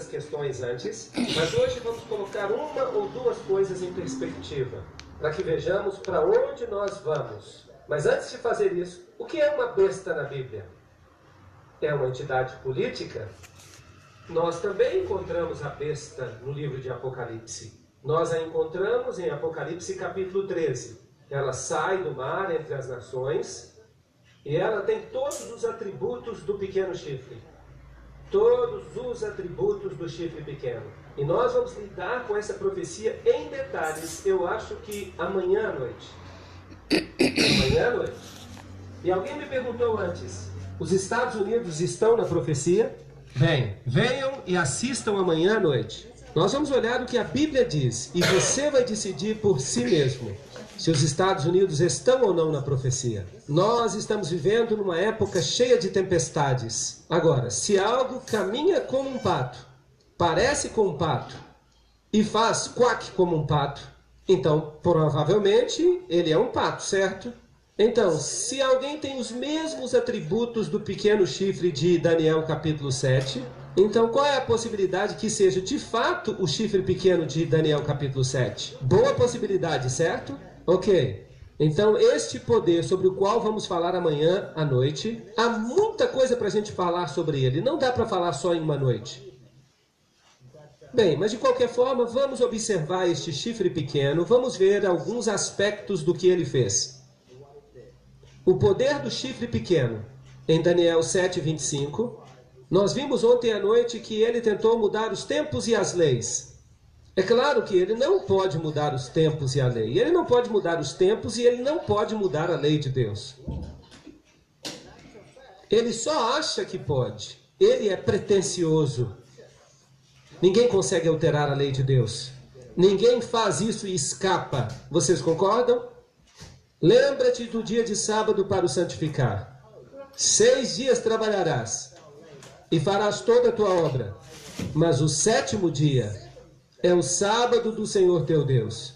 dessas questões antes, mas hoje vamos colocar uma ou duas coisas em perspectiva, para que vejamos para onde nós vamos. Mas antes de fazer isso, o que é uma besta na Bíblia? É uma entidade política? Nós também encontramos a besta no livro de Apocalipse. Nós a encontramos em Apocalipse capítulo 13. Ela sai do mar entre as nações e ela tem todos os atributos do pequeno chifre. Todos os atributos do chifre pequeno. E nós vamos lidar com essa profecia em detalhes, eu acho que amanhã à noite. Amanhã à noite. E alguém me perguntou antes: os Estados Unidos estão na profecia? Bem, venham e assistam amanhã à noite. Nós vamos olhar o que a Bíblia diz e você vai decidir por si mesmo se os Estados Unidos estão ou não na profecia. Nós estamos vivendo numa época cheia de tempestades. Agora, se algo caminha como um pato, parece com um pato e faz quack como um pato, então provavelmente ele é um pato, certo? Então, se alguém tem os mesmos atributos do pequeno chifre de Daniel capítulo 7, então qual é a possibilidade que seja de fato o chifre pequeno de Daniel capítulo 7? Boa possibilidade, certo? Ok. Então, este poder sobre o qual vamos falar amanhã à noite, há muita coisa para a gente falar sobre ele. Não dá para falar só em uma noite. Bem, mas de qualquer forma, vamos observar este chifre pequeno, vamos ver alguns aspectos do que ele fez. O poder do chifre pequeno, em Daniel 7, 25, nós vimos ontem à noite que ele tentou mudar os tempos e as leis. É claro que ele não pode mudar os tempos e a lei. Ele não pode mudar os tempos e ele não pode mudar a lei de Deus. Ele só acha que pode. Ele é pretensioso. Ninguém consegue alterar a lei de Deus. Ninguém faz isso e escapa. Vocês concordam? Lembra-te do dia de sábado para o santificar. Seis dias trabalharás e farás toda a tua obra. Mas o sétimo dia é o sábado do Senhor teu Deus.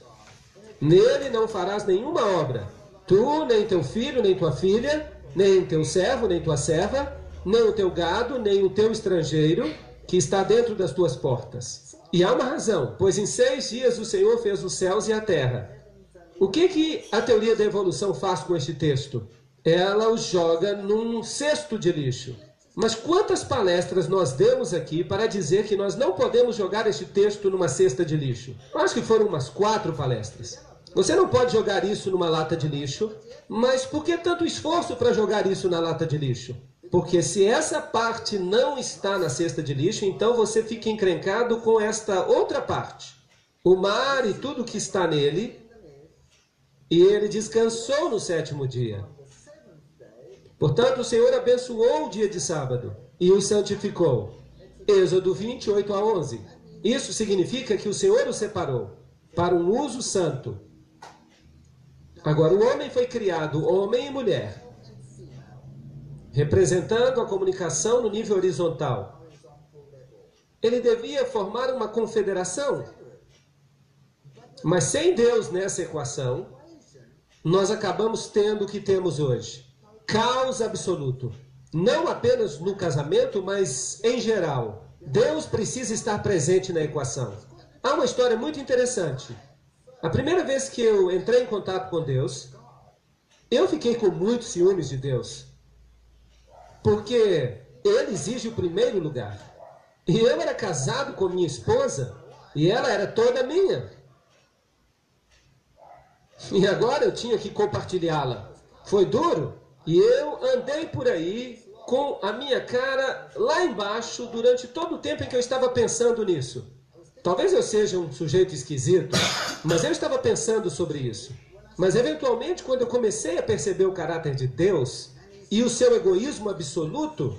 Nele não farás nenhuma obra, tu, nem teu filho, nem tua filha, nem teu servo, nem tua serva, nem o teu gado, nem o teu estrangeiro, que está dentro das tuas portas. E há uma razão, pois em seis dias o Senhor fez os céus e a terra. O que, que a teoria da evolução faz com este texto? Ela os joga num cesto de lixo. Mas quantas palestras nós demos aqui para dizer que nós não podemos jogar este texto numa cesta de lixo? Eu acho que foram umas quatro palestras. Você não pode jogar isso numa lata de lixo, mas por que tanto esforço para jogar isso na lata de lixo? Porque se essa parte não está na cesta de lixo, então você fica encrencado com esta outra parte. O mar e tudo que está nele, e ele descansou no sétimo dia. Portanto, o Senhor abençoou o dia de sábado e o santificou. Êxodo 28 a 11. Isso significa que o Senhor o separou para um uso santo. Agora, o homem foi criado homem e mulher, representando a comunicação no nível horizontal. Ele devia formar uma confederação. Mas sem Deus nessa equação, nós acabamos tendo o que temos hoje caos absoluto. Não apenas no casamento, mas em geral. Deus precisa estar presente na equação. Há uma história muito interessante. A primeira vez que eu entrei em contato com Deus, eu fiquei com muitos ciúmes de Deus. Porque Ele exige o primeiro lugar. E eu era casado com minha esposa e ela era toda minha. E agora eu tinha que compartilhá-la. Foi duro? E eu andei por aí com a minha cara lá embaixo durante todo o tempo em que eu estava pensando nisso. Talvez eu seja um sujeito esquisito, mas eu estava pensando sobre isso. Mas eventualmente, quando eu comecei a perceber o caráter de Deus e o seu egoísmo absoluto,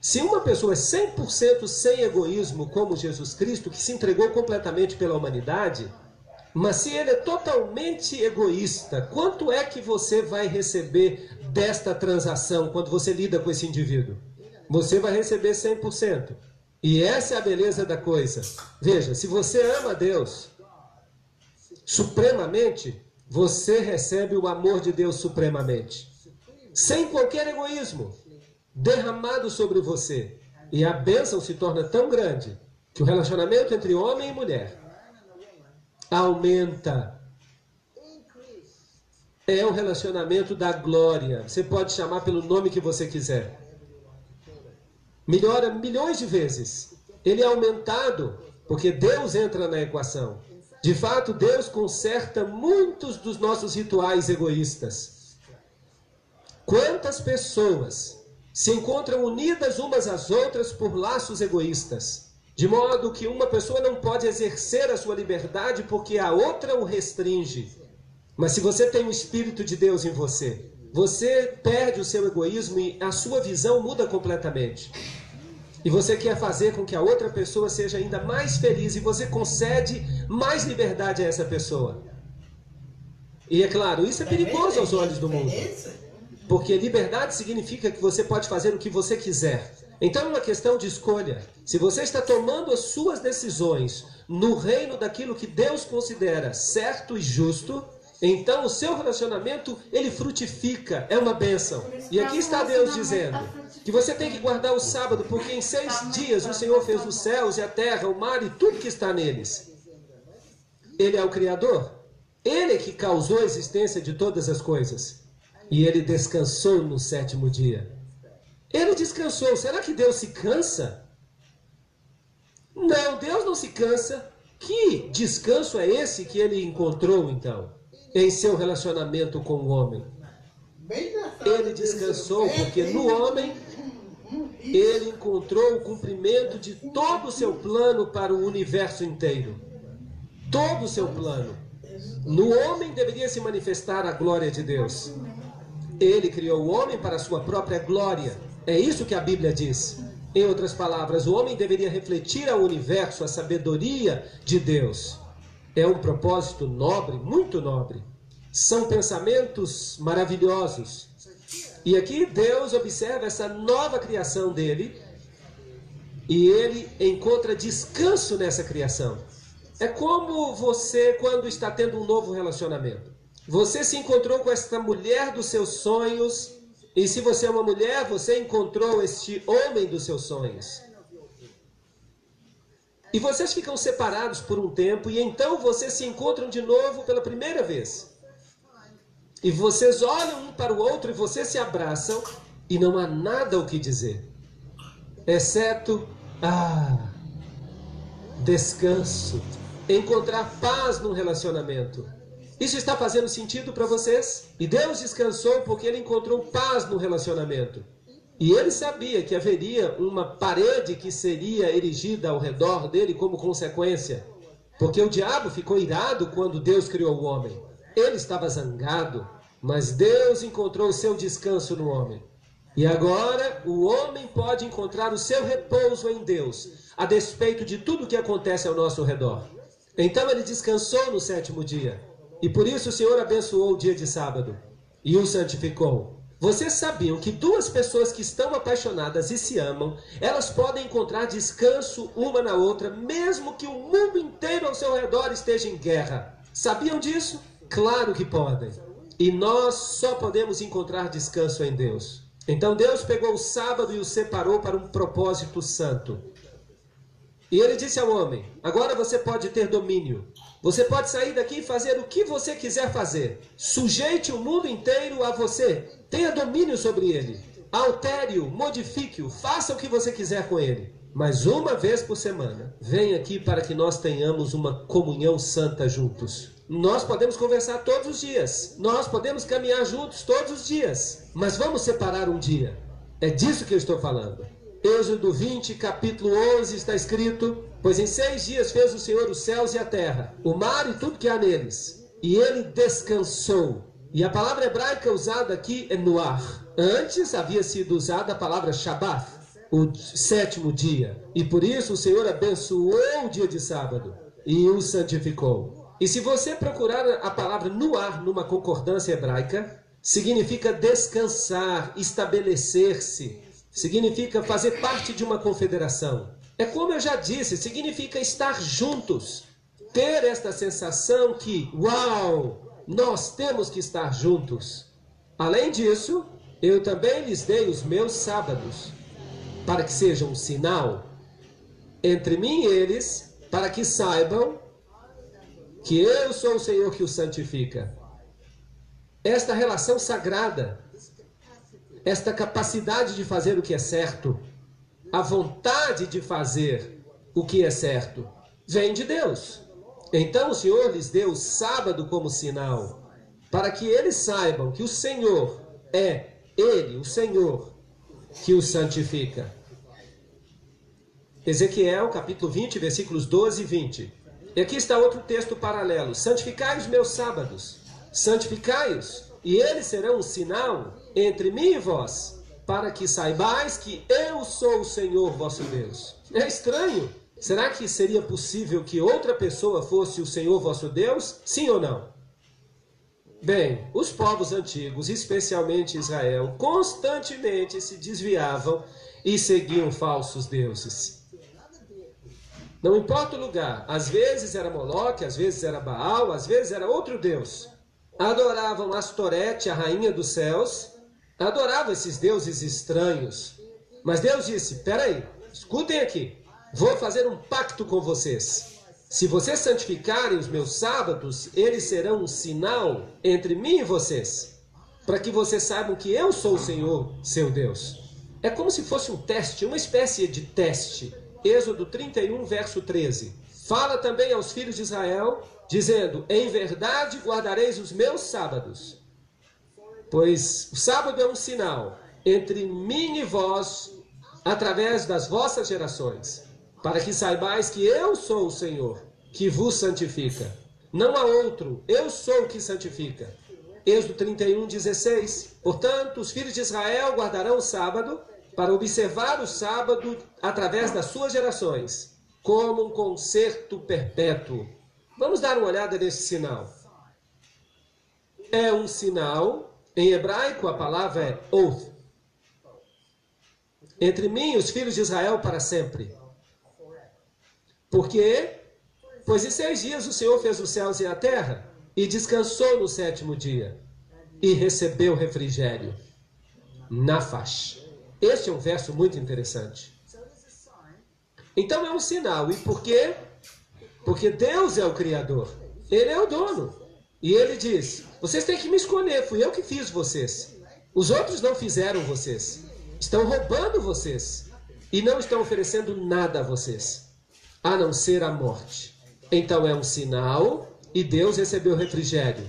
se uma pessoa é 100% sem egoísmo, como Jesus Cristo, que se entregou completamente pela humanidade, mas se ele é totalmente egoísta, quanto é que você vai receber desta transação quando você lida com esse indivíduo? Você vai receber 100%. E essa é a beleza da coisa. Veja, se você ama Deus supremamente, você recebe o amor de Deus supremamente. Sem qualquer egoísmo. derramado sobre você. E a bênção se torna tão grande que o relacionamento entre homem e mulher aumenta. É um relacionamento da glória. Você pode chamar pelo nome que você quiser. Melhora milhões de vezes. Ele é aumentado porque Deus entra na equação. De fato, Deus conserta muitos dos nossos rituais egoístas. Quantas pessoas se encontram unidas umas às outras por laços egoístas, de modo que uma pessoa não pode exercer a sua liberdade porque a outra o restringe. Mas se você tem o Espírito de Deus em você, você perde o seu egoísmo e a sua visão muda completamente. E você quer fazer com que a outra pessoa seja ainda mais feliz e você concede mais liberdade a essa pessoa. E é claro, isso é perigoso aos olhos do mundo. Porque liberdade significa que você pode fazer o que você quiser. Então é uma questão de escolha. Se você está tomando as suas decisões no reino daquilo que Deus considera certo e justo, então o seu relacionamento ele frutifica, é uma bênção. E aqui está Deus dizendo que você tem que guardar o sábado, porque em seis dias o Senhor fez os céus e a terra, o mar e tudo que está neles. Ele é o Criador. Ele é que causou a existência de todas as coisas. E ele descansou no sétimo dia. Ele descansou. Será que Deus se cansa? Não, Deus não se cansa. Que descanso é esse que ele encontrou então em seu relacionamento com o homem? Ele descansou porque no homem ele encontrou o cumprimento de todo o seu plano para o universo inteiro. Todo o seu plano. No homem deveria se manifestar a glória de Deus. Ele criou o homem para a sua própria glória. É isso que a Bíblia diz. Em outras palavras, o homem deveria refletir ao universo a sabedoria de Deus. É um propósito nobre, muito nobre. São pensamentos maravilhosos. E aqui Deus observa essa nova criação dele e ele encontra descanso nessa criação. É como você quando está tendo um novo relacionamento. Você se encontrou com esta mulher dos seus sonhos, e se você é uma mulher, você encontrou este homem dos seus sonhos. E vocês ficam separados por um tempo, e então vocês se encontram de novo pela primeira vez. E vocês olham um para o outro e vocês se abraçam, e não há nada o que dizer, exceto, ah, descanso, encontrar paz no relacionamento. Isso está fazendo sentido para vocês? E Deus descansou porque ele encontrou paz no relacionamento. E ele sabia que haveria uma parede que seria erigida ao redor dele como consequência. Porque o diabo ficou irado quando Deus criou o homem. Ele estava zangado, mas Deus encontrou o seu descanso no homem. E agora o homem pode encontrar o seu repouso em Deus, a despeito de tudo que acontece ao nosso redor. Então ele descansou no sétimo dia. E por isso o Senhor abençoou o dia de sábado e o santificou. Vocês sabiam que duas pessoas que estão apaixonadas e se amam, elas podem encontrar descanso uma na outra, mesmo que o mundo inteiro ao seu redor esteja em guerra. Sabiam disso? Claro que podem. E nós só podemos encontrar descanso em Deus. Então Deus pegou o sábado e o separou para um propósito santo. E ele disse ao homem: Agora você pode ter domínio. Você pode sair daqui e fazer o que você quiser fazer. Sujeite o mundo inteiro a você. Tenha domínio sobre ele. Altere-o, modifique-o, faça o que você quiser com ele. Mas uma vez por semana, venha aqui para que nós tenhamos uma comunhão santa juntos. Nós podemos conversar todos os dias. Nós podemos caminhar juntos todos os dias. Mas vamos separar um dia. É disso que eu estou falando. Êxodo 20, capítulo 11, está escrito: Pois em seis dias fez o Senhor os céus e a terra, o mar e tudo que há neles, e ele descansou. E a palavra hebraica usada aqui é noar. Antes havia sido usada a palavra Shabbat, o sétimo dia. E por isso o Senhor abençoou o dia de sábado e o santificou. E se você procurar a palavra noar numa concordância hebraica, significa descansar, estabelecer-se, significa fazer parte de uma confederação. É como eu já disse, significa estar juntos, ter esta sensação que, uau, nós temos que estar juntos. Além disso, eu também lhes dei os meus sábados, para que sejam um sinal entre mim e eles, para que saibam que eu sou o Senhor que os santifica. Esta relação sagrada, esta capacidade de fazer o que é certo, a vontade de fazer o que é certo, vem de Deus. Então o Senhor lhes deu o sábado como sinal, para que eles saibam que o Senhor é Ele, o Senhor, que os santifica. Ezequiel, capítulo 20, versículos 12 e 20. E aqui está outro texto paralelo: Santificai os meus sábados, santificai-os, e eles serão um sinal entre mim e vós, para que saibais que eu sou o Senhor vosso Deus. É estranho. Será que seria possível que outra pessoa fosse o Senhor vosso Deus? Sim ou não? Bem, os povos antigos, especialmente Israel, constantemente se desviavam e seguiam falsos deuses. Não importa o lugar, às vezes era Moloque, às vezes era Baal, às vezes era outro deus. Adoravam Astorete, a rainha dos céus, adoravam esses deuses estranhos. Mas Deus disse: peraí, escutem aqui, vou fazer um pacto com vocês. Se vocês santificarem os meus sábados, eles serão um sinal entre mim e vocês, para que vocês saibam que eu sou o Senhor, seu Deus. É como se fosse um teste, uma espécie de teste Êxodo 31, verso 13. Fala também aos filhos de Israel, dizendo: Em verdade guardareis os meus sábados, pois o sábado é um sinal entre mim e vós, através das vossas gerações, para que saibais que eu sou o Senhor, que vos santifica. Não há outro, eu sou o que santifica. Êxodo 31, 16. Portanto, os filhos de Israel guardarão o sábado para observar o sábado através das suas gerações, como um concerto perpétuo. Vamos dar uma olhada nesse sinal. É um sinal, em hebraico a palavra é oath. Entre mim e os filhos de Israel para sempre. Por quê? Pois em seis dias o Senhor fez os céus e a terra, e descansou no sétimo dia, e recebeu refrigério. Nafash. Este é um verso muito interessante. Então é um sinal. E por quê? Porque Deus é o Criador. Ele é o dono. E ele diz: Vocês têm que me escolher. Fui eu que fiz vocês. Os outros não fizeram vocês. Estão roubando vocês. E não estão oferecendo nada a vocês, a não ser a morte. Então é um sinal e Deus recebeu refrigério.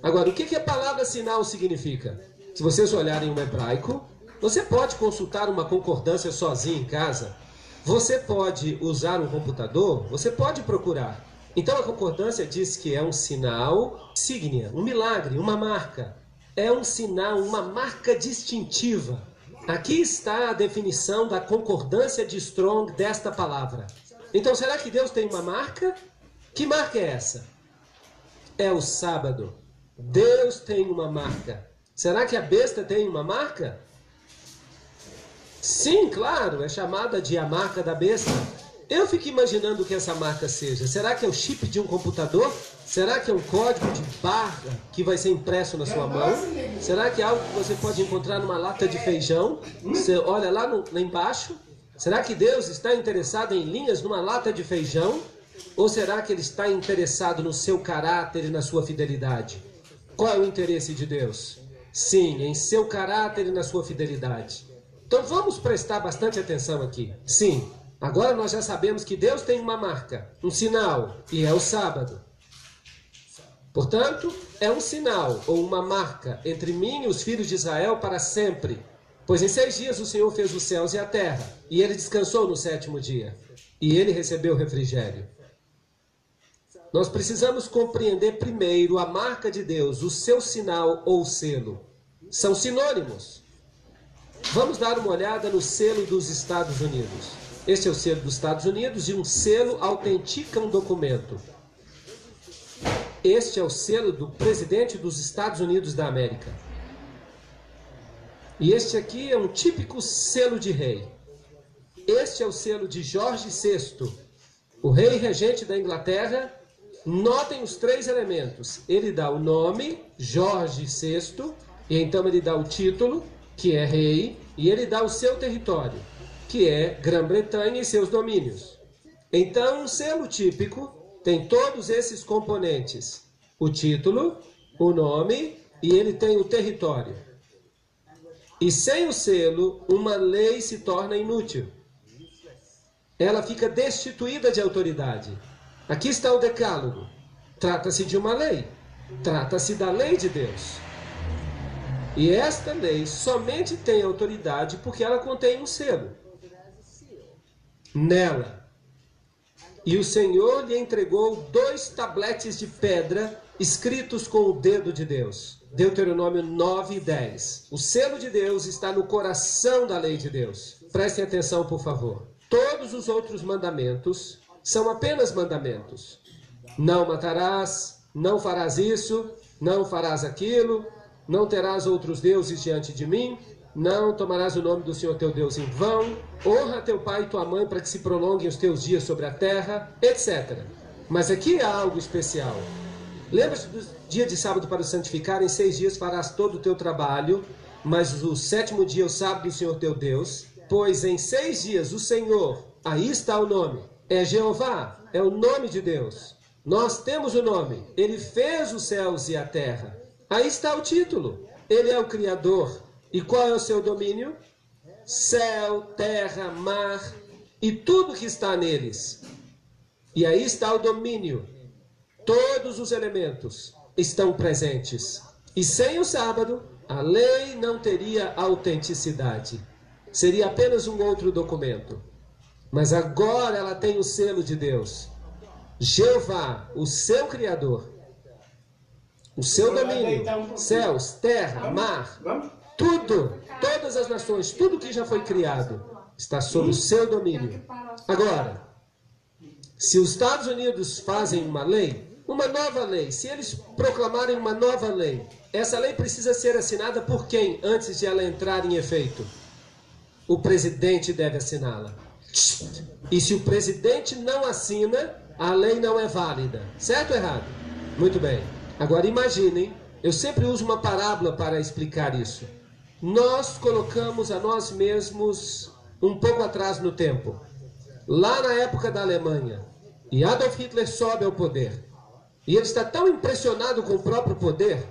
Agora, o que, que a palavra sinal significa? Se vocês olharem o hebraico, você pode consultar uma concordância sozinho em casa. Você pode usar um computador, você pode procurar. Então a concordância diz que é um sinal signia, um milagre, uma marca. É um sinal, uma marca distintiva. Aqui está a definição da concordância de Strong desta palavra. Então será que Deus tem uma marca? Que marca é essa? É o sábado. Deus tem uma marca. Será que a besta tem uma marca? Sim, claro, é chamada de a marca da besta. Eu fico imaginando o que essa marca seja. Será que é o chip de um computador? Será que é um código de barra que vai ser impresso na sua mão? Será que é algo que você pode encontrar numa lata de feijão? Você olha lá, no, lá embaixo. Será que Deus está interessado em linhas numa lata de feijão? Ou será que Ele está interessado no seu caráter e na sua fidelidade? Qual é o interesse de Deus? Sim, em seu caráter e na sua fidelidade. Então vamos prestar bastante atenção aqui. Sim, agora nós já sabemos que Deus tem uma marca, um sinal, e é o sábado. Portanto, é um sinal ou uma marca entre mim e os filhos de Israel para sempre. Pois em seis dias o Senhor fez os céus e a terra, e ele descansou no sétimo dia, e ele recebeu refrigério. Nós precisamos compreender primeiro a marca de Deus, o seu sinal ou selo. São sinônimos. Vamos dar uma olhada no selo dos Estados Unidos. Este é o selo dos Estados Unidos e um selo autentica um documento. Este é o selo do presidente dos Estados Unidos da América. E este aqui é um típico selo de rei. Este é o selo de Jorge VI, o rei regente da Inglaterra. Notem os três elementos. Ele dá o nome, Jorge VI, e então ele dá o título, que é rei, e ele dá o seu território, que é Grã-Bretanha e seus domínios. Então, um selo típico tem todos esses componentes: o título, o nome e ele tem o território. E sem o selo, uma lei se torna inútil. Ela fica destituída de autoridade. Aqui está o Decálogo. Trata-se de uma lei. Trata-se da lei de Deus. E esta lei somente tem autoridade porque ela contém um selo. Nela. E o Senhor lhe entregou dois tabletes de pedra escritos com o dedo de Deus. Deuteronômio 9 e 10. O selo de Deus está no coração da lei de Deus. Prestem atenção, por favor. Todos os outros mandamentos são apenas mandamentos. Não matarás, não farás isso, não farás aquilo, não terás outros deuses diante de mim, não tomarás o nome do Senhor teu Deus em vão, honra teu pai e tua mãe para que se prolonguem os teus dias sobre a terra, etc. Mas aqui há algo especial. Lembra-se do dia de sábado para o santificar, em seis dias farás todo o teu trabalho, mas o sétimo dia é o sábado do Senhor teu Deus, pois em seis dias o Senhor, aí está o nome, é Jeová, é o nome de Deus. Nós temos o nome, ele fez os céus e a terra. Aí está o título. Ele é o Criador. E qual é o seu domínio? Céu, terra, mar e tudo que está neles. E aí está o domínio. Todos os elementos estão presentes. E sem o sábado, a lei não teria autenticidade. Seria apenas um outro documento. Mas agora ela tem o selo de Deus. Jeová, o seu Criador, o seu domínio, céus, terra, mar, tudo, todas as nações, tudo que já foi criado, está sob o seu domínio. Agora, se os Estados Unidos fazem uma lei, uma nova lei, se eles proclamarem uma nova lei, essa lei precisa ser assinada por quem antes de ela entrar em efeito? O presidente deve assiná-la. E se o presidente não assina, a lei não é válida. Certo ou errado? Muito bem. Agora imaginem, eu sempre uso uma parábola para explicar isso. Nós colocamos a nós mesmos um pouco atrás no tempo. Lá na época da Alemanha, e Adolf Hitler sobe ao poder. E ele está tão impressionado com o próprio poder,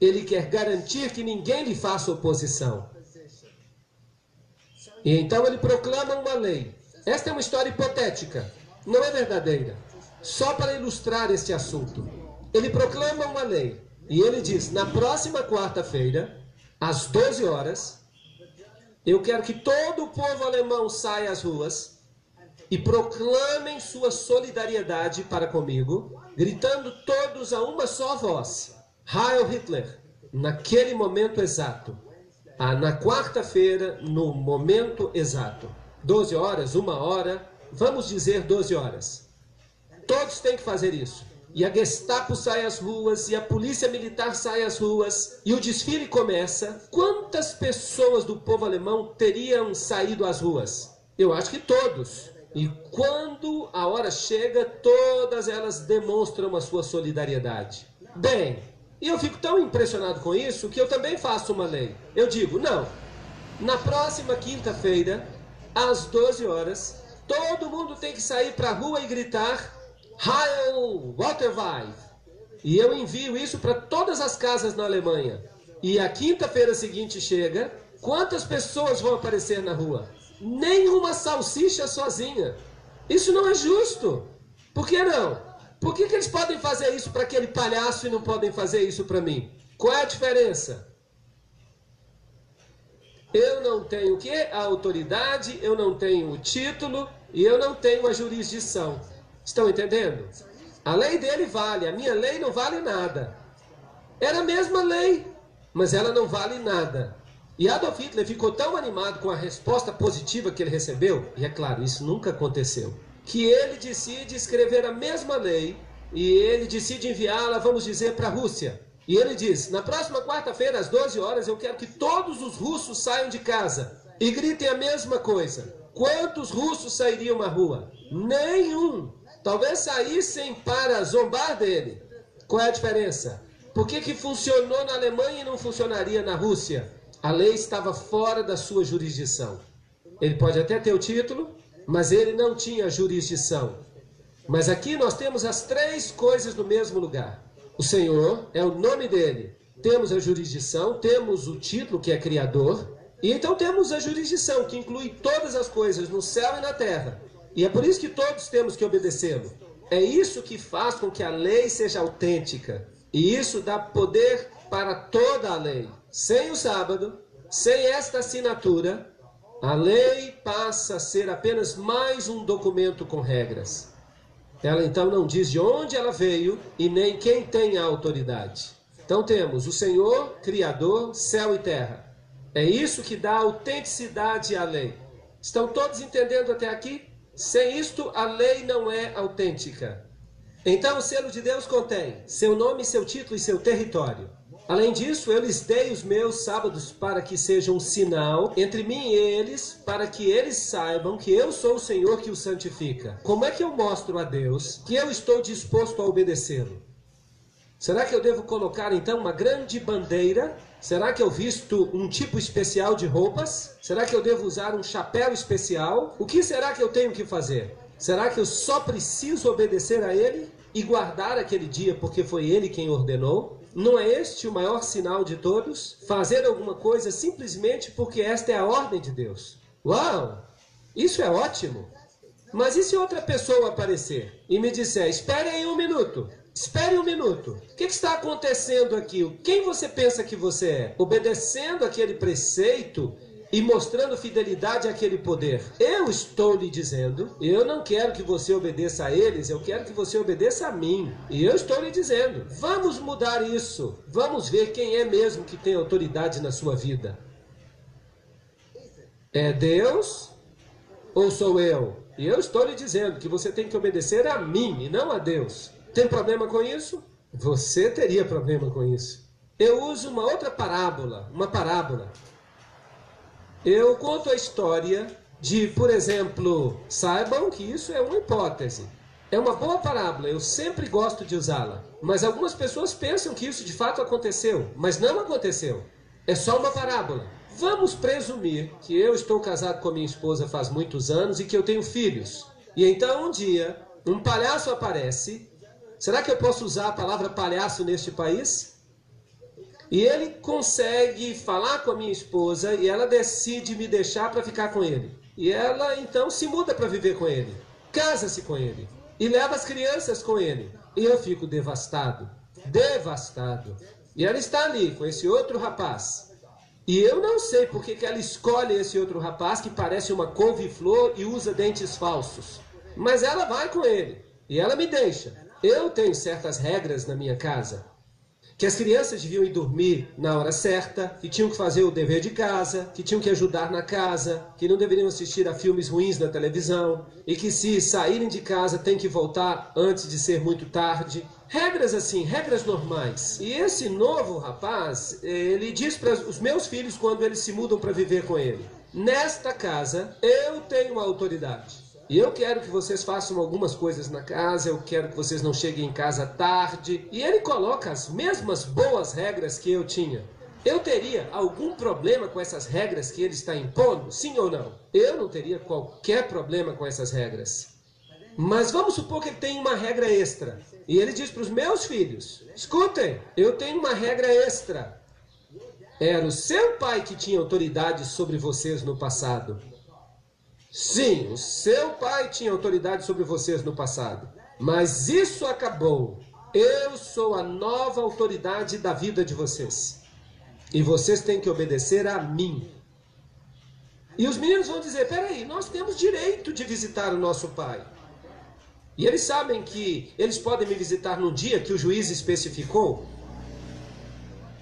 ele quer garantir que ninguém lhe faça oposição. E então ele proclama uma lei. Esta é uma história hipotética não é verdadeira. Só para ilustrar este assunto. Ele proclama uma lei e ele diz: na próxima quarta-feira, às 12 horas, eu quero que todo o povo alemão saia às ruas e proclamem sua solidariedade para comigo, gritando todos a uma só voz: Heil Hitler! Naquele momento exato. Ah, na quarta-feira, no momento exato. 12 horas, uma hora, vamos dizer 12 horas. Todos têm que fazer isso. E a Gestapo sai às ruas, e a polícia militar sai às ruas, e o desfile começa. Quantas pessoas do povo alemão teriam saído às ruas? Eu acho que todos. E quando a hora chega, todas elas demonstram a sua solidariedade. Bem, e eu fico tão impressionado com isso que eu também faço uma lei. Eu digo, não, na próxima quinta-feira, às 12 horas, Todo mundo tem que sair para a rua e gritar Heil Waterweif. E eu envio isso para todas as casas na Alemanha. E a quinta-feira seguinte chega, quantas pessoas vão aparecer na rua? Nenhuma salsicha sozinha. Isso não é justo. Por que não? Por que, que eles podem fazer isso para aquele palhaço e não podem fazer isso para mim? Qual é a diferença? Eu não tenho o quê? A autoridade, eu não tenho o título, e eu não tenho a jurisdição. Estão entendendo? A lei dele vale, a minha lei não vale nada. Era a mesma lei, mas ela não vale nada. E Adolf Hitler ficou tão animado com a resposta positiva que ele recebeu, e é claro, isso nunca aconteceu, que ele decide escrever a mesma lei e ele decide enviá-la, vamos dizer, para a Rússia. E ele diz: na próxima quarta-feira, às 12 horas, eu quero que todos os russos saiam de casa e gritem a mesma coisa. Quantos russos sairiam à rua? Nenhum. Talvez saíssem para zombar dele. Qual é a diferença? Por que, que funcionou na Alemanha e não funcionaria na Rússia? A lei estava fora da sua jurisdição. Ele pode até ter o título, mas ele não tinha jurisdição. Mas aqui nós temos as três coisas no mesmo lugar. O Senhor é o nome dele. Temos a jurisdição, temos o título que é criador, e então temos a jurisdição que inclui todas as coisas no céu e na terra. E é por isso que todos temos que obedecê-lo. É isso que faz com que a lei seja autêntica. E isso dá poder para toda a lei. Sem o sábado, sem esta assinatura, a lei passa a ser apenas mais um documento com regras. Ela então não diz de onde ela veio e nem quem tem a autoridade. Então temos o Senhor, Criador, céu e terra. É isso que dá autenticidade à lei. Estão todos entendendo até aqui? Sem isto, a lei não é autêntica. Então, o selo de Deus contém seu nome, seu título e seu território. Além disso, eu lhes dei os meus sábados para que sejam um sinal entre mim e eles, para que eles saibam que eu sou o Senhor que os santifica. Como é que eu mostro a Deus que eu estou disposto a obedecê-lo? Será que eu devo colocar então uma grande bandeira? Será que eu visto um tipo especial de roupas? Será que eu devo usar um chapéu especial? O que será que eu tenho que fazer? Será que eu só preciso obedecer a Ele e guardar aquele dia porque foi Ele quem ordenou? Não é este o maior sinal de todos? Fazer alguma coisa simplesmente porque esta é a ordem de Deus. Uau! Isso é ótimo! Mas e se outra pessoa aparecer e me disser: espere aí um minuto, espere um minuto, o que, está acontecendo aqui? Quem você pensa que você é? Obedecendo aquele preceito e mostrando fidelidade àquele poder. Eu estou lhe dizendo, eu não quero que você obedeça a eles, eu quero que você obedeça a mim. E eu estou lhe dizendo, vamos mudar isso. Vamos ver quem é mesmo que tem autoridade na sua vida. É Deus ou sou eu? E eu estou lhe dizendo que você tem que obedecer a mim e não a Deus. Tem problema com isso? Você teria problema com isso. Eu uso uma outra parábola, uma parábola eu conto a história de, por exemplo, saibam que isso é uma hipótese. É uma boa parábola, eu sempre gosto de usá-la. Mas algumas pessoas pensam que isso de fato aconteceu, mas não aconteceu. É só uma parábola. Vamos presumir que eu estou casado com a minha esposa faz muitos anos e que eu tenho filhos. E então um dia, um palhaço aparece. Será que eu posso usar a palavra palhaço neste país? E ele consegue falar com a minha esposa e ela decide me deixar para ficar com ele. E ela então se muda para viver com ele, casa-se com ele e leva as crianças com ele. E eu fico devastado, devastado. E ela está ali com esse outro rapaz. E eu não sei por que, ela escolhe esse outro rapaz que parece uma couve-flor e usa dentes falsos. Mas ela vai com ele e ela me deixa. Eu tenho certas regras na minha casa que as crianças deviam ir dormir na hora certa, que tinham que fazer o dever de casa, que tinham que ajudar na casa, que não deveriam assistir a filmes ruins na televisão e que se saírem de casa tem que voltar antes de ser muito tarde. Regras assim, regras normais. E esse novo rapaz, ele diz para os meus filhos quando eles se mudam para viver com ele: Nesta casa eu tenho autoridade. E eu quero que vocês façam algumas coisas na casa, eu quero que vocês não cheguem em casa tarde. E ele coloca as mesmas boas regras que eu tinha. Eu teria algum problema com essas regras que ele está impondo? Sim ou não? Eu não teria qualquer problema com essas regras. Mas vamos supor que ele tem uma regra extra. E ele diz para os meus filhos: escutem, eu tenho uma regra extra. Era o seu pai que tinha autoridade sobre vocês no passado. Sim, o seu pai tinha autoridade sobre vocês no passado, mas isso acabou. Eu sou a nova autoridade da vida de vocês. E vocês têm que obedecer a mim. E os meninos vão dizer: peraí, nós temos direito de visitar o nosso pai. E eles sabem que eles podem me visitar no dia que o juiz especificou.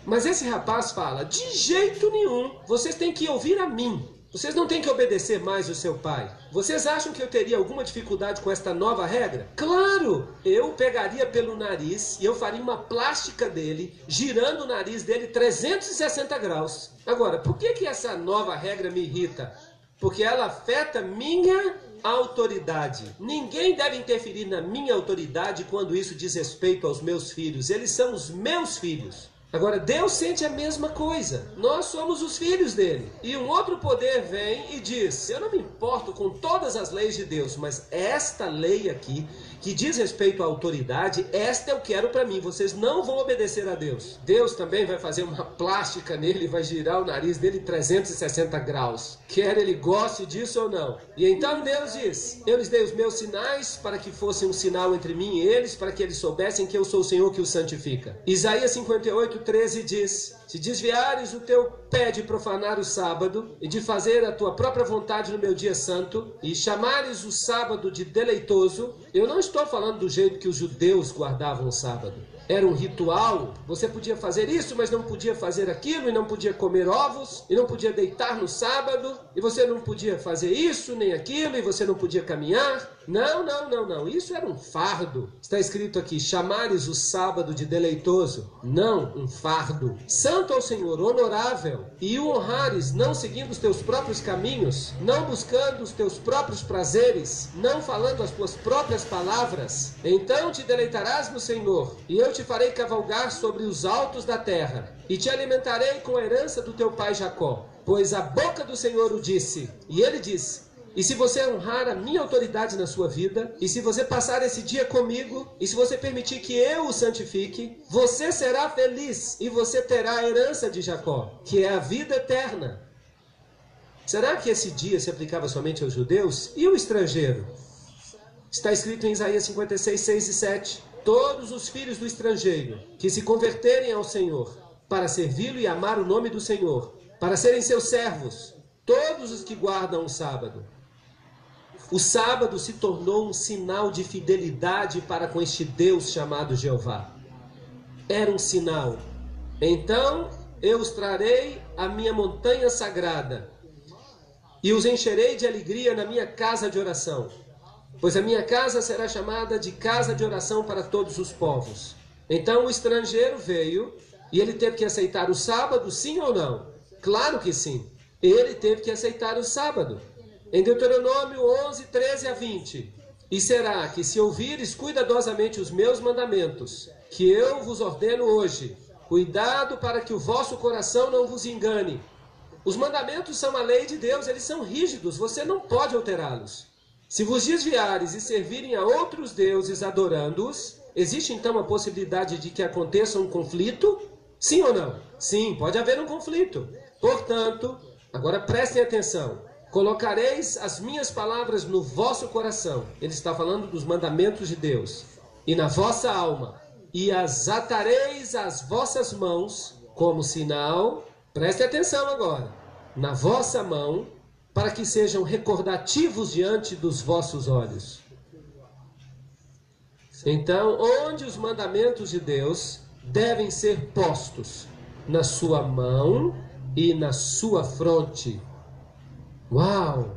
Mas esse rapaz fala: de jeito nenhum, vocês têm que ouvir a mim. Vocês não têm que obedecer mais o seu pai. Vocês acham que eu teria alguma dificuldade com esta nova regra? Claro! Eu pegaria pelo nariz e eu faria uma plástica dele, girando o nariz dele 360 graus. Agora, por que, que essa nova regra me irrita? Porque ela afeta minha autoridade. Ninguém deve interferir na minha autoridade quando isso diz respeito aos meus filhos. Eles são os meus filhos. Agora, Deus sente a mesma coisa. Nós somos os filhos dele. E um outro poder vem e diz: Eu não me importo com todas as leis de Deus, mas esta lei aqui que diz respeito à autoridade, esta eu quero para mim. Vocês não vão obedecer a Deus. Deus também vai fazer uma plástica nele vai girar o nariz dele 360 graus. Quer ele goste disso ou não. E então Deus diz: Eu lhes dei os meus sinais para que fossem um sinal entre mim e eles, para que eles soubessem que eu sou o Senhor que os santifica. Isaías 58, 13 diz: Se desviares o teu pé de profanar o sábado e de fazer a tua própria vontade no meu dia santo, e chamares o sábado de deleitoso, eu não estou falando do jeito que os judeus guardavam o sábado era um ritual. Você podia fazer isso, mas não podia fazer aquilo, e não podia comer ovos, e não podia deitar no sábado, e você não podia fazer isso nem aquilo, e você não podia caminhar. Não, não, não, não. Isso era um fardo. Está escrito aqui: chamares o sábado de deleitoso. Não, um fardo. Santo ao Senhor, honorável, e o honrares, não seguindo os teus próprios caminhos, não buscando os teus próprios prazeres, não falando as tuas próprias palavras. Então te deleitarás no Senhor, e eu te farei cavalgar sobre os altos da terra, e te alimentarei com a herança do teu pai Jacó. Pois a boca do Senhor o disse, e ele disse: e se você honrar a minha autoridade na sua vida, e se você passar esse dia comigo, e se você permitir que eu o santifique, você será feliz e você terá a herança de Jacó, que é a vida eterna. Será que esse dia se aplicava somente aos judeus e o estrangeiro? Está escrito em Isaías 56, 6 e 7. Todos os filhos do estrangeiro que se converterem ao Senhor, para servi-lo e amar o nome do Senhor, para serem seus servos, todos os que guardam o sábado, o sábado se tornou um sinal de fidelidade para com este Deus chamado Jeová. Era um sinal. Então eu os trarei à minha montanha sagrada e os encherei de alegria na minha casa de oração, pois a minha casa será chamada de casa de oração para todos os povos. Então o estrangeiro veio e ele teve que aceitar o sábado, sim ou não? Claro que sim. Ele teve que aceitar o sábado. Em Deuteronômio 11, 13 a 20. E será que se ouvires cuidadosamente os meus mandamentos, que eu vos ordeno hoje, cuidado para que o vosso coração não vos engane. Os mandamentos são a lei de Deus, eles são rígidos, você não pode alterá-los. Se vos desviares e servirem a outros deuses adorando-os, existe então a possibilidade de que aconteça um conflito? Sim ou não? Sim, pode haver um conflito. Portanto, agora prestem atenção. Colocareis as minhas palavras no vosso coração. Ele está falando dos mandamentos de Deus. E na vossa alma. E as atareis às vossas mãos como sinal. Preste atenção agora. Na vossa mão, para que sejam recordativos diante dos vossos olhos. Então, onde os mandamentos de Deus devem ser postos? Na sua mão e na sua fronte. Uau!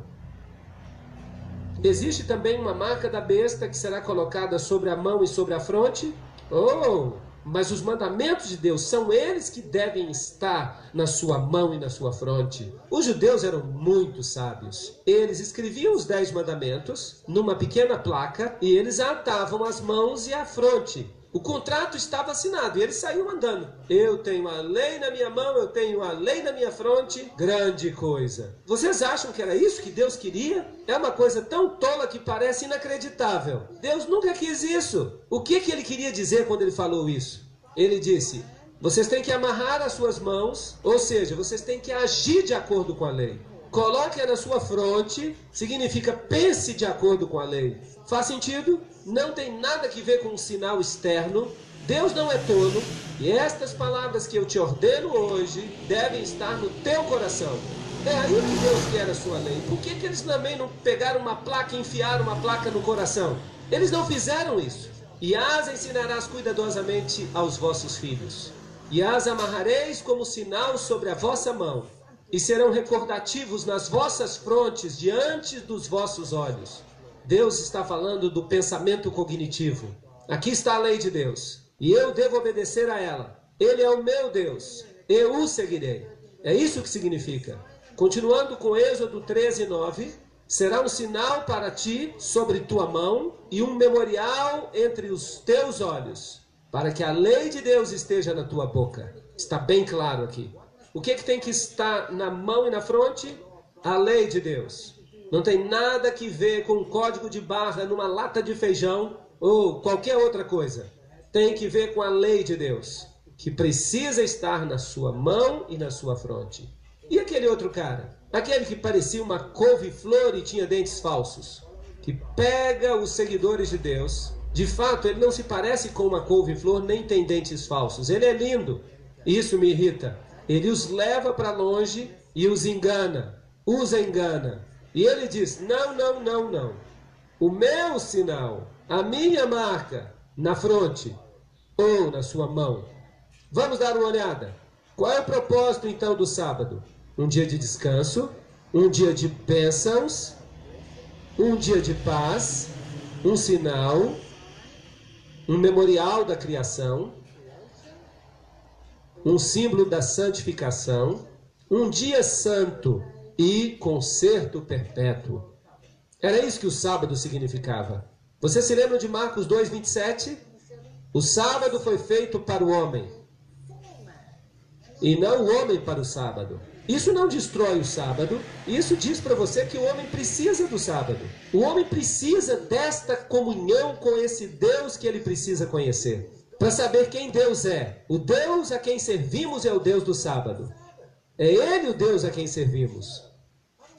Existe também uma marca da besta que será colocada sobre a mão e sobre a fronte? Oh! Mas os mandamentos de Deus são eles que devem estar na sua mão e na sua fronte. Os judeus eram muito sábios. Eles escreviam os dez mandamentos numa pequena placa e eles atavam as mãos e a fronte o contrato estava assinado e ele saiu andando. Eu tenho a lei na minha mão, eu tenho a lei na minha fronte. Grande coisa. Vocês acham que era isso que Deus queria? É uma coisa tão tola que parece inacreditável. Deus nunca quis isso. O que, que ele queria dizer quando ele falou isso? Ele disse: vocês têm que amarrar as suas mãos, ou seja, vocês têm que agir de acordo com a lei. Coloque-a na sua fronte, significa pense de acordo com a lei. Faz sentido? Não tem nada que ver com um sinal externo. Deus não é tolo. E estas palavras que eu te ordeno hoje devem estar no teu coração. É aí que Deus quer a sua lei. Por que, que eles também não pegaram uma placa e enfiaram uma placa no coração? Eles não fizeram isso. E as ensinarás cuidadosamente aos vossos filhos. E as amarrareis como sinal sobre a vossa mão e serão recordativos nas vossas frontes diante dos vossos olhos. Deus está falando do pensamento cognitivo. Aqui está a lei de Deus, e eu devo obedecer a ela. Ele é o meu Deus, eu o seguirei. É isso que significa. Continuando com Êxodo 13, 9, será um sinal para ti sobre tua mão e um memorial entre os teus olhos. para que a lei de Deus esteja na tua boca. Está bem claro aqui. O que, que tem que estar na mão e na fronte? A lei de Deus. Não tem nada que ver com um código de barra numa lata de feijão ou qualquer outra coisa. Tem que ver com a lei de Deus, que precisa estar na sua mão e na sua fronte. E aquele outro cara? Aquele que parecia uma couve-flor e tinha dentes falsos, que pega os seguidores de Deus. De fato, ele não se parece com uma couve-flor nem tem dentes falsos. Ele é lindo. Isso me irrita. Ele os leva para longe e os engana. Os engana. E ele diz: Não, não, não, não. O meu sinal, a minha marca na fronte ou na sua mão. Vamos dar uma olhada. Qual é o propósito então do sábado? Um dia de descanso, um dia de bênçãos, um dia de paz, um sinal, um memorial da criação, um símbolo da santificação, um dia santo e conserto perpétuo. Era isso que o sábado significava. Você se lembra de Marcos 2, 27? O sábado foi feito para o homem, e não o homem para o sábado. Isso não destrói o sábado, isso diz para você que o homem precisa do sábado. O homem precisa desta comunhão com esse Deus que ele precisa conhecer. Para saber quem Deus é. O Deus a quem servimos é o Deus do sábado. É Ele o Deus a quem servimos.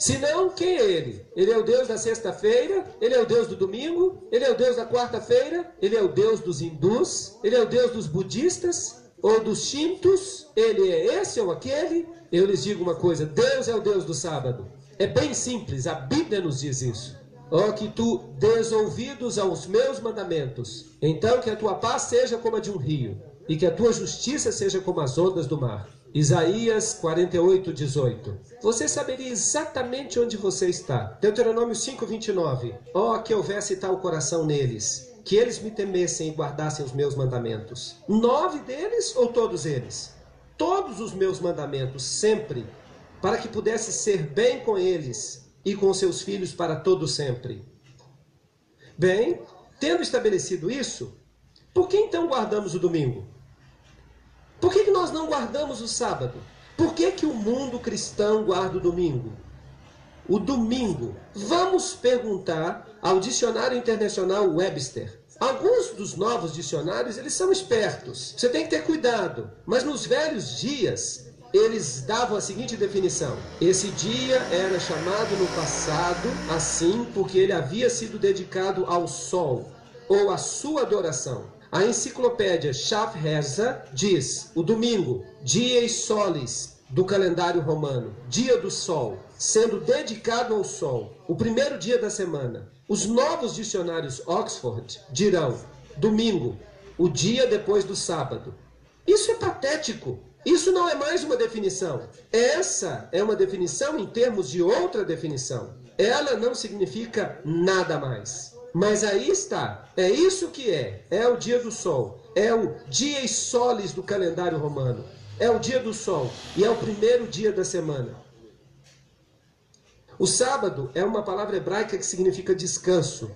Se não, quem é ele? Ele é o Deus da sexta-feira, ele é o Deus do domingo, ele é o Deus da quarta-feira, ele é o Deus dos hindus, ele é o Deus dos budistas ou dos shintos, ele é esse ou aquele. Eu lhes digo uma coisa: Deus é o Deus do sábado. É bem simples, a Bíblia nos diz isso. Ó oh, que tu des ouvidos aos meus mandamentos, então que a tua paz seja como a de um rio, e que a tua justiça seja como as ondas do mar. Isaías 48, 18. Você saberia exatamente onde você está. Deuteronômio 5, 29. Ó, oh, que houvesse tal coração neles, que eles me temessem e guardassem os meus mandamentos. Nove deles ou todos eles? Todos os meus mandamentos, sempre, para que pudesse ser bem com eles e com seus filhos para todo sempre. Bem, tendo estabelecido isso, por que então guardamos o domingo? Por que, que nós não guardamos o sábado? Por que, que o mundo cristão guarda o domingo? O domingo. Vamos perguntar ao dicionário internacional Webster. Alguns dos novos dicionários, eles são espertos. Você tem que ter cuidado. Mas nos velhos dias, eles davam a seguinte definição: esse dia era chamado no passado assim porque ele havia sido dedicado ao sol ou à sua adoração. A enciclopédia Schaffhauser diz: o domingo, dies solis do calendário romano, dia do sol, sendo dedicado ao sol, o primeiro dia da semana. Os novos dicionários Oxford dirão: domingo, o dia depois do sábado. Isso é patético. Isso não é mais uma definição. Essa é uma definição em termos de outra definição. Ela não significa nada mais. Mas aí está. É isso que é. É o dia do sol. É o dia solis do calendário romano. É o dia do sol. E é o primeiro dia da semana. O sábado é uma palavra hebraica que significa descanso.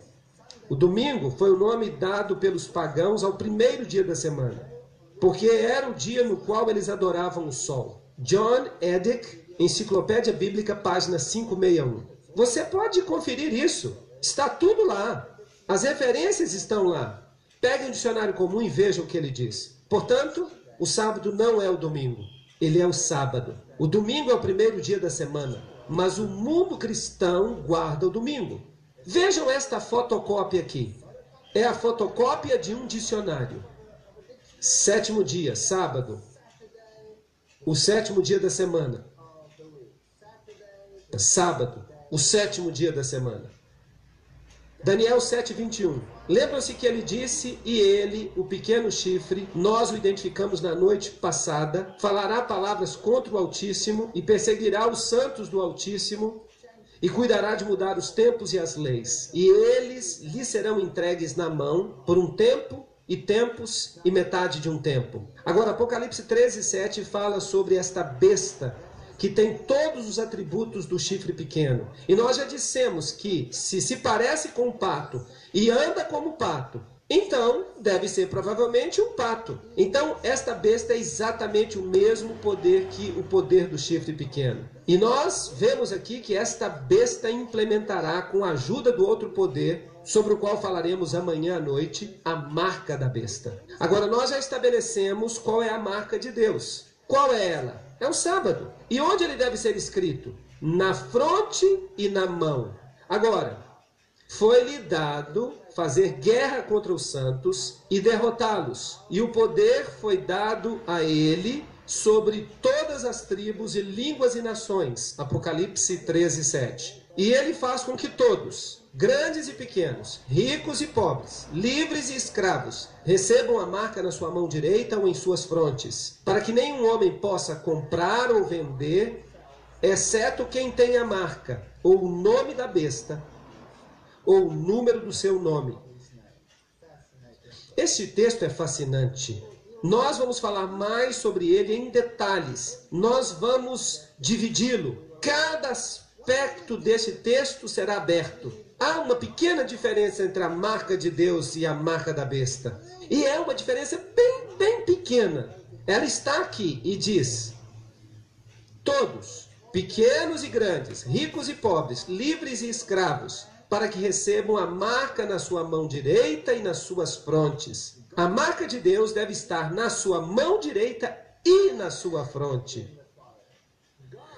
O domingo foi o nome dado pelos pagãos ao primeiro dia da semana, porque era o dia no qual eles adoravam o sol. John Edick, Enciclopédia Bíblica, página 561. Você pode conferir isso. Está tudo lá. As referências estão lá. Pegue um dicionário comum e veja o que ele diz. Portanto, o sábado não é o domingo, ele é o sábado. O domingo é o primeiro dia da semana, mas o mundo cristão guarda o domingo. Vejam esta fotocópia aqui. É a fotocópia de um dicionário. Sétimo dia, sábado. O sétimo dia da semana. Sábado, o sétimo dia da semana. Daniel 7:21. Lembram-se que ele disse: "E ele, o pequeno chifre, nós o identificamos na noite passada, falará palavras contra o Altíssimo e perseguirá os santos do Altíssimo e cuidará de mudar os tempos e as leis. E eles lhe serão entregues na mão por um tempo e tempos e metade de um tempo." Agora Apocalipse 13:7 fala sobre esta besta que tem todos os atributos do chifre pequeno. E nós já dissemos que se se parece com o pato e anda como pato, Então, deve ser provavelmente um pato. Então, esta besta é exatamente o mesmo poder que o poder do chifre pequeno. E nós vemos aqui que esta besta implementará, com a ajuda do outro poder, sobre o qual falaremos amanhã à noite, a marca da besta. Agora, nós já estabelecemos qual é a marca de Deus. Qual é ela? É o sábado. E onde ele deve ser escrito? Na fronte e na mão. Agora, foi-lhe dado fazer guerra contra os santos e derrotá-los. E o poder foi dado a ele sobre todas as tribos e línguas e nações. Apocalipse 13, 7. E ele faz com que todos, grandes e pequenos, ricos e pobres, livres e escravos, recebam a marca na sua mão direita ou em suas frontes, para que nenhum homem possa comprar ou vender, exceto quem tem a marca ou o nome da besta ou o número do seu nome. Este texto é fascinante. Nós vamos falar mais sobre ele em detalhes. Nós vamos dividi-lo. Cada aspecto desse texto será aberto. Há uma pequena diferença entre a marca de Deus e a marca da besta. E é uma diferença bem, bem pequena. Ela está aqui e diz: Todos, pequenos e grandes, ricos e pobres, livres e escravos, para que recebam a marca na sua mão direita e nas suas frontes. A marca de Deus deve estar na sua mão direita e na sua fronte.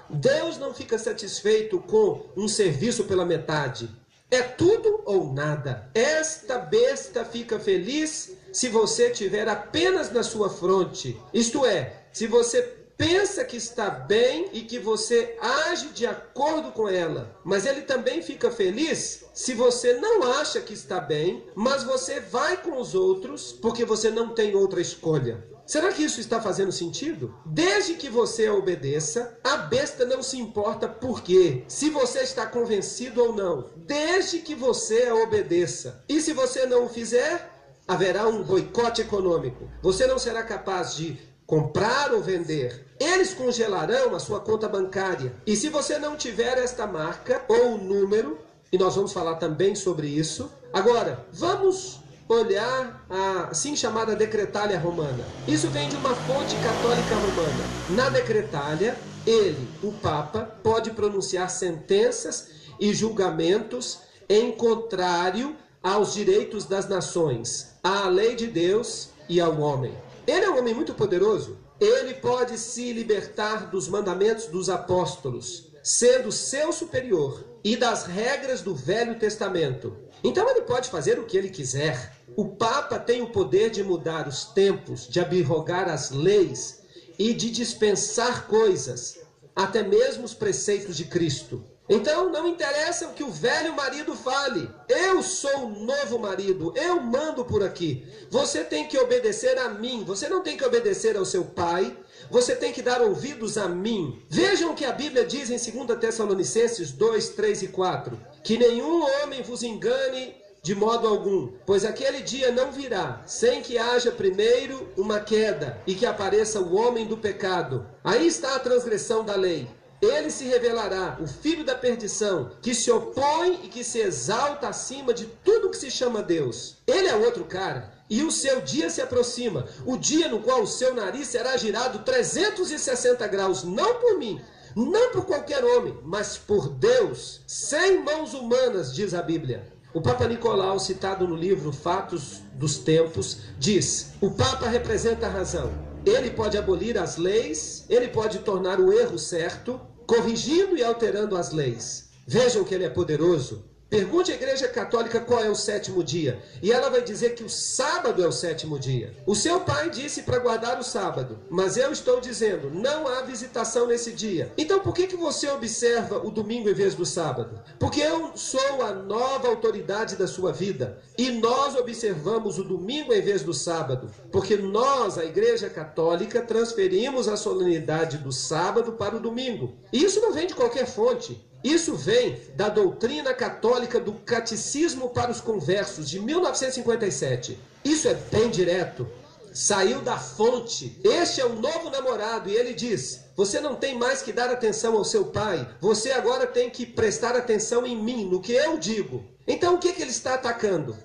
Deus não fica satisfeito com um serviço pela metade. É tudo ou nada. Esta besta fica feliz se você tiver apenas na sua fronte. Isto é, se você pensa que está bem e que você age de acordo com ela. Mas ele também fica feliz se você não acha que está bem, mas você vai com os outros porque você não tem outra escolha. Será que isso está fazendo sentido? Desde que você a obedeça, a besta não se importa por quê, se você está convencido ou não. Desde que você a obedeça. E se você não o fizer, haverá um boicote econômico. Você não será capaz de comprar ou vender, eles congelarão a sua conta bancária. E se você não tiver esta marca ou o número, e nós vamos falar também sobre isso. Agora, vamos olhar a assim chamada decretália romana. Isso vem de uma fonte católica romana. Na decretália, ele, o Papa, pode pronunciar sentenças e julgamentos em contrário aos direitos das nações, à lei de Deus e ao homem. Ele é um homem muito poderoso. Ele pode se libertar dos mandamentos dos apóstolos, sendo seu superior, e das regras do Velho Testamento. Então ele pode fazer o que ele quiser. O Papa tem o poder de mudar os tempos, de abrogar as leis e de dispensar coisas, até mesmo os preceitos de Cristo. Então não interessa o que o velho marido fale. Eu sou o novo marido, eu mando por aqui. Você tem que obedecer a mim, você não tem que obedecer ao seu pai, você tem que dar ouvidos a mim. Vejam o que a Bíblia diz em 2 Tessalonicenses 2, 3 e 4: Que nenhum homem vos engane de modo algum, pois aquele dia não virá sem que haja primeiro uma queda e que apareça o homem do pecado. Aí está a transgressão da lei. Ele se revelará, o filho da perdição, que se opõe e que se exalta acima de tudo que se chama Deus. Ele é outro cara. E o seu dia se aproxima, o dia no qual o seu nariz será girado 360 graus, não por mim, não por qualquer homem, mas por Deus, sem mãos humanas, diz a Bíblia. O Papa Nicolau, citado no livro Fatos dos Tempos, diz: O Papa representa a razão. Ele pode abolir as leis, ele pode tornar o erro certo, corrigindo e alterando as leis. Vejam que ele é poderoso. Pergunte à Igreja Católica qual é o sétimo dia, e ela vai dizer que o sábado é o sétimo dia. O seu pai disse para guardar o sábado, mas eu estou dizendo, não há visitação nesse dia. Então por que, que você observa o domingo em vez do sábado? Porque eu sou a nova autoridade da sua vida, e nós observamos o domingo em vez do sábado, porque nós, a Igreja Católica, transferimos a solenidade do sábado para o domingo. E isso não vem de qualquer fonte. Isso vem da doutrina católica do Catecismo para os Conversos, de 1957. Isso é bem direto. Saiu da fonte. Este é o novo namorado e ele diz: Você não tem mais que dar atenção ao seu pai, você agora tem que prestar atenção em mim, no que eu digo. Então o que, que ele está atacando?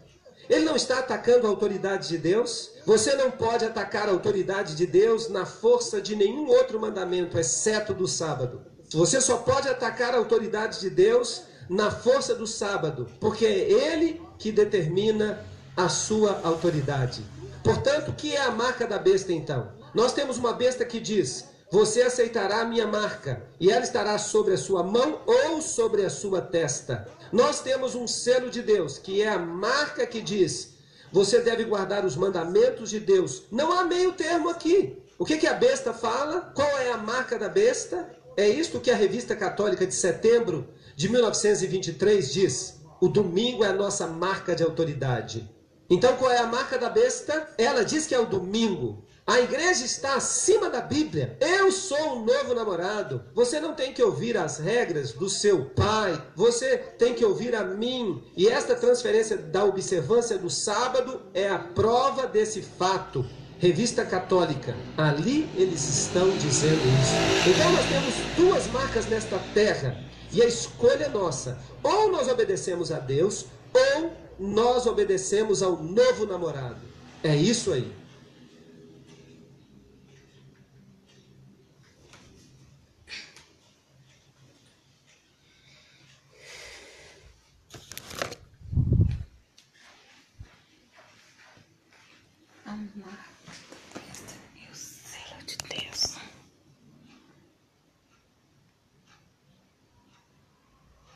Ele não está atacando a autoridade de Deus. Você não pode atacar a autoridade de Deus na força de nenhum outro mandamento, exceto do sábado. Você só pode atacar a autoridade de Deus na força do sábado, porque é Ele que determina a sua autoridade. Portanto, o que é a marca da besta então? Nós temos uma besta que diz: Você aceitará a minha marca, e ela estará sobre a sua mão ou sobre a sua testa. Nós temos um selo de Deus, que é a marca que diz: Você deve guardar os mandamentos de Deus. Não há meio termo aqui. O que, que a besta fala? Qual é a marca da besta? É isto que a revista católica de setembro de 1923 diz: o domingo é a nossa marca de autoridade. Então, qual é a marca da besta? Ela diz que é o domingo. A igreja está acima da Bíblia. Eu sou um novo namorado. Você não tem que ouvir as regras do seu pai. Você tem que ouvir a mim. E esta transferência da observância do sábado é a prova desse fato. Revista Católica. Ali eles estão dizendo isso. Então nós temos duas marcas nesta terra e a escolha é nossa. Ou nós obedecemos a Deus, ou nós obedecemos ao novo namorado. É isso aí.